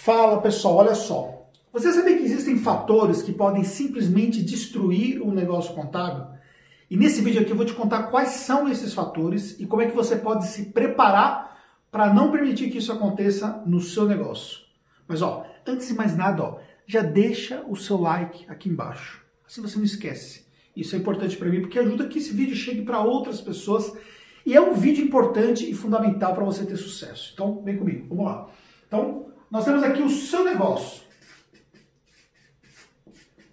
Fala pessoal, olha só. Você sabia que existem fatores que podem simplesmente destruir o negócio contábil? E nesse vídeo aqui eu vou te contar quais são esses fatores e como é que você pode se preparar para não permitir que isso aconteça no seu negócio. Mas ó, antes de mais nada, ó, já deixa o seu like aqui embaixo. Assim você não esquece. Isso é importante para mim porque ajuda que esse vídeo chegue para outras pessoas e é um vídeo importante e fundamental para você ter sucesso. Então, vem comigo, vamos lá. Então, nós temos aqui o seu negócio.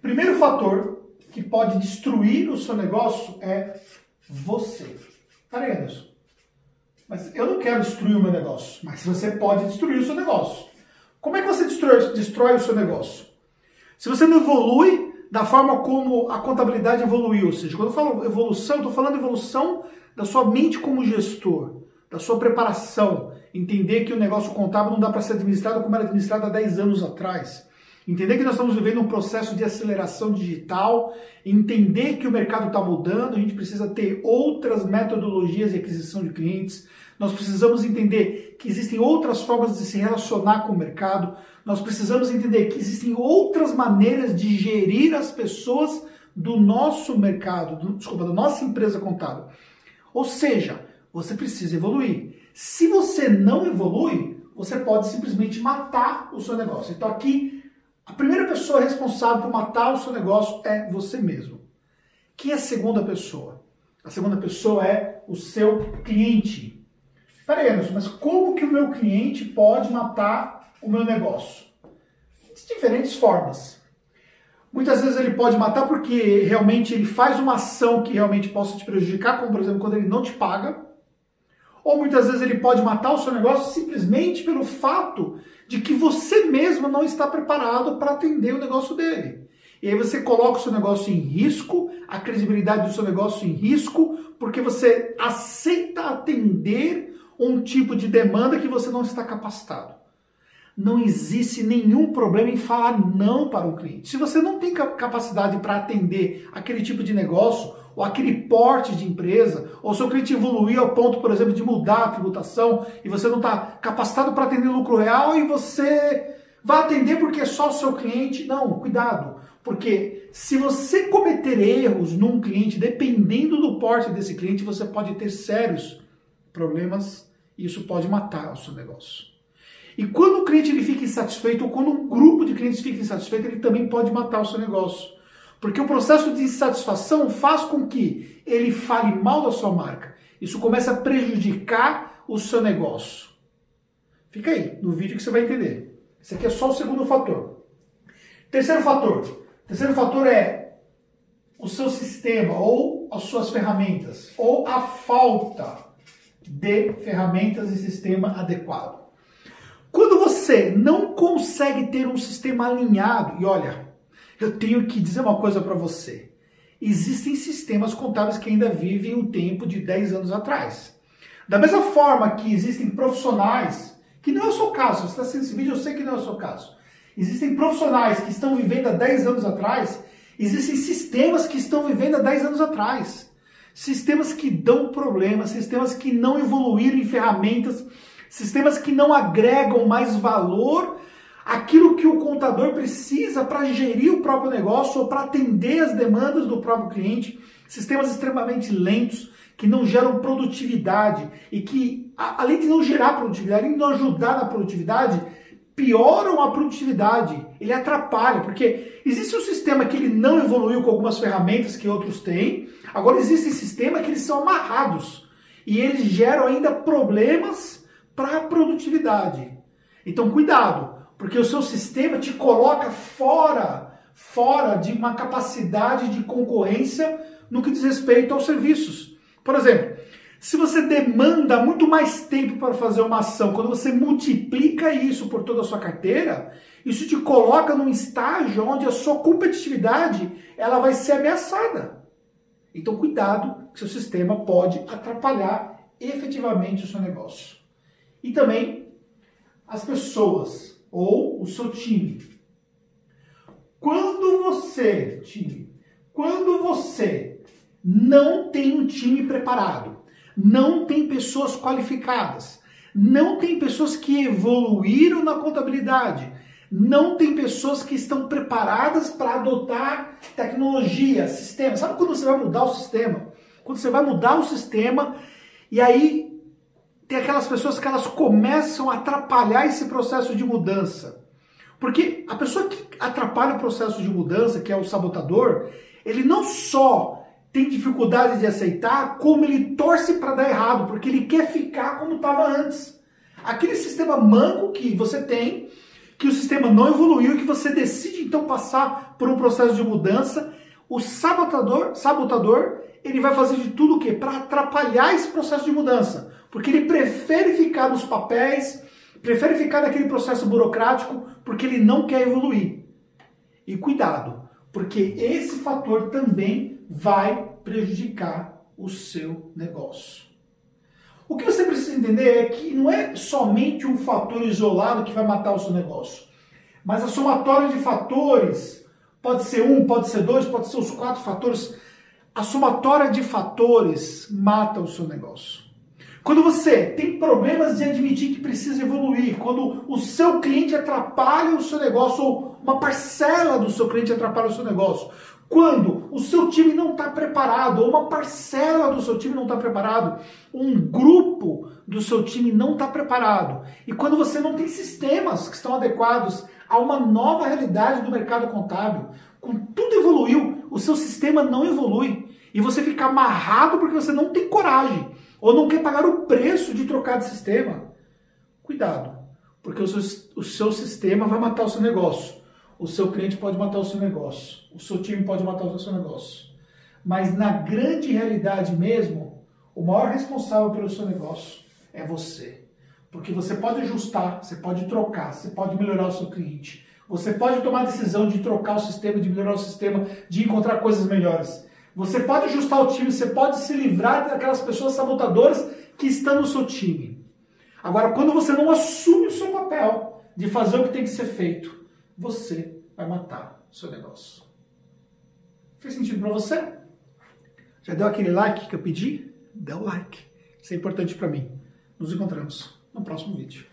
Primeiro fator que pode destruir o seu negócio é você. Peraí. Mas eu não quero destruir o meu negócio. Mas você pode destruir o seu negócio. Como é que você destrói, destrói o seu negócio? Se você não evolui da forma como a contabilidade evoluiu, ou seja, quando eu falo evolução, estou falando evolução da sua mente como gestor, da sua preparação, entender que o negócio contábil não dá para ser administrado como era administrado há 10 anos atrás. Entender que nós estamos vivendo um processo de aceleração digital, entender que o mercado está mudando, a gente precisa ter outras metodologias de aquisição de clientes, nós precisamos entender que existem outras formas de se relacionar com o mercado, nós precisamos entender que existem outras maneiras de gerir as pessoas do nosso mercado, do, desculpa, da nossa empresa contábil. Ou seja, você precisa evoluir. Se você não evolui, você pode simplesmente matar o seu negócio. Então aqui, a primeira pessoa responsável por matar o seu negócio é você mesmo. Quem é a segunda pessoa? A segunda pessoa é o seu cliente. Peraí, Anderson, mas como que o meu cliente pode matar o meu negócio? De diferentes formas. Muitas vezes ele pode matar porque realmente ele faz uma ação que realmente possa te prejudicar, como por exemplo quando ele não te paga. Ou muitas vezes ele pode matar o seu negócio simplesmente pelo fato de que você mesmo não está preparado para atender o negócio dele. E aí você coloca o seu negócio em risco, a credibilidade do seu negócio em risco, porque você aceita atender um tipo de demanda que você não está capacitado. Não existe nenhum problema em falar não para um cliente. Se você não tem capacidade para atender aquele tipo de negócio, ou aquele porte de empresa, ou seu cliente evoluir ao ponto, por exemplo, de mudar a tributação e você não está capacitado para atender lucro real e você vai atender porque é só o seu cliente. Não, cuidado. Porque se você cometer erros num cliente, dependendo do porte desse cliente, você pode ter sérios problemas e isso pode matar o seu negócio. E quando o cliente ele fica insatisfeito, ou quando um grupo de clientes fica insatisfeito, ele também pode matar o seu negócio. Porque o processo de insatisfação faz com que ele fale mal da sua marca. Isso começa a prejudicar o seu negócio. Fica aí no vídeo que você vai entender. Esse aqui é só o segundo fator. Terceiro fator. Terceiro fator é o seu sistema ou as suas ferramentas ou a falta de ferramentas e sistema adequado. Quando você não consegue ter um sistema alinhado, e olha, eu tenho que dizer uma coisa para você. Existem sistemas contábeis que ainda vivem o tempo de 10 anos atrás. Da mesma forma que existem profissionais, que não é o seu caso, você está assistindo esse vídeo, eu sei que não é o seu caso. Existem profissionais que estão vivendo há 10 anos atrás, existem sistemas que estão vivendo há 10 anos atrás. Sistemas que dão problemas, sistemas que não evoluíram em ferramentas, sistemas que não agregam mais valor aquilo que o contador precisa para gerir o próprio negócio ou para atender as demandas do próprio cliente, sistemas extremamente lentos que não geram produtividade e que, além de não gerar produtividade, além de não ajudar na produtividade, pioram a produtividade, ele atrapalha, porque existe um sistema que ele não evoluiu com algumas ferramentas que outros têm, agora existe sistema que eles são amarrados e eles geram ainda problemas para a produtividade. Então, cuidado, porque o seu sistema te coloca fora, fora de uma capacidade de concorrência no que diz respeito aos serviços. Por exemplo, se você demanda muito mais tempo para fazer uma ação, quando você multiplica isso por toda a sua carteira, isso te coloca num estágio onde a sua competitividade ela vai ser ameaçada. Então, cuidado, que seu sistema pode atrapalhar efetivamente o seu negócio. E também as pessoas ou o seu time. Quando você, time, quando você não tem um time preparado, não tem pessoas qualificadas, Não tem pessoas que evoluíram na contabilidade. Não tem pessoas que estão preparadas para adotar tecnologia, sistema. Sabe quando você vai mudar o sistema? Quando você vai mudar o sistema e aí tem aquelas pessoas que elas começam a atrapalhar esse processo de mudança. Porque a pessoa que atrapalha o processo de mudança, que é o sabotador, ele não só tem dificuldade de aceitar, como ele torce para dar errado, porque ele quer ficar como estava antes. Aquele sistema manco que você tem, que o sistema não evoluiu que você decide então passar por um processo de mudança, o sabotador, sabotador, ele vai fazer de tudo o quê? Para atrapalhar esse processo de mudança, porque ele prefere ficar nos papéis, prefere ficar naquele processo burocrático, porque ele não quer evoluir. E cuidado, porque esse fator também vai prejudicar o seu negócio. O que você precisa entender é que não é somente um fator isolado que vai matar o seu negócio, mas a somatória de fatores pode ser um, pode ser dois, pode ser os quatro fatores. A somatória de fatores mata o seu negócio. Quando você tem problemas de admitir que precisa evoluir, quando o seu cliente atrapalha o seu negócio, ou uma parcela do seu cliente atrapalha o seu negócio, quando o seu time não está preparado, ou uma parcela do seu time não está preparado, um grupo do seu time não está preparado, e quando você não tem sistemas que estão adequados a uma nova realidade do mercado contábil, quando tudo evoluiu, o seu sistema não evolui, e você fica amarrado porque você não tem coragem, ou não quer pagar o preço de trocar de sistema, cuidado, porque o seu, o seu sistema vai matar o seu negócio o seu cliente pode matar o seu negócio, o seu time pode matar o seu negócio. Mas na grande realidade mesmo, o maior responsável pelo seu negócio é você. Porque você pode ajustar, você pode trocar, você pode melhorar o seu cliente. Você pode tomar a decisão de trocar o sistema, de melhorar o sistema, de encontrar coisas melhores. Você pode ajustar o time, você pode se livrar daquelas pessoas sabotadoras que estão no seu time. Agora, quando você não assume o seu papel de fazer o que tem que ser feito, você vai matar o seu negócio. Fez sentido para você? Já deu aquele like que eu pedi? Dê o like. Isso é importante para mim. Nos encontramos no próximo vídeo.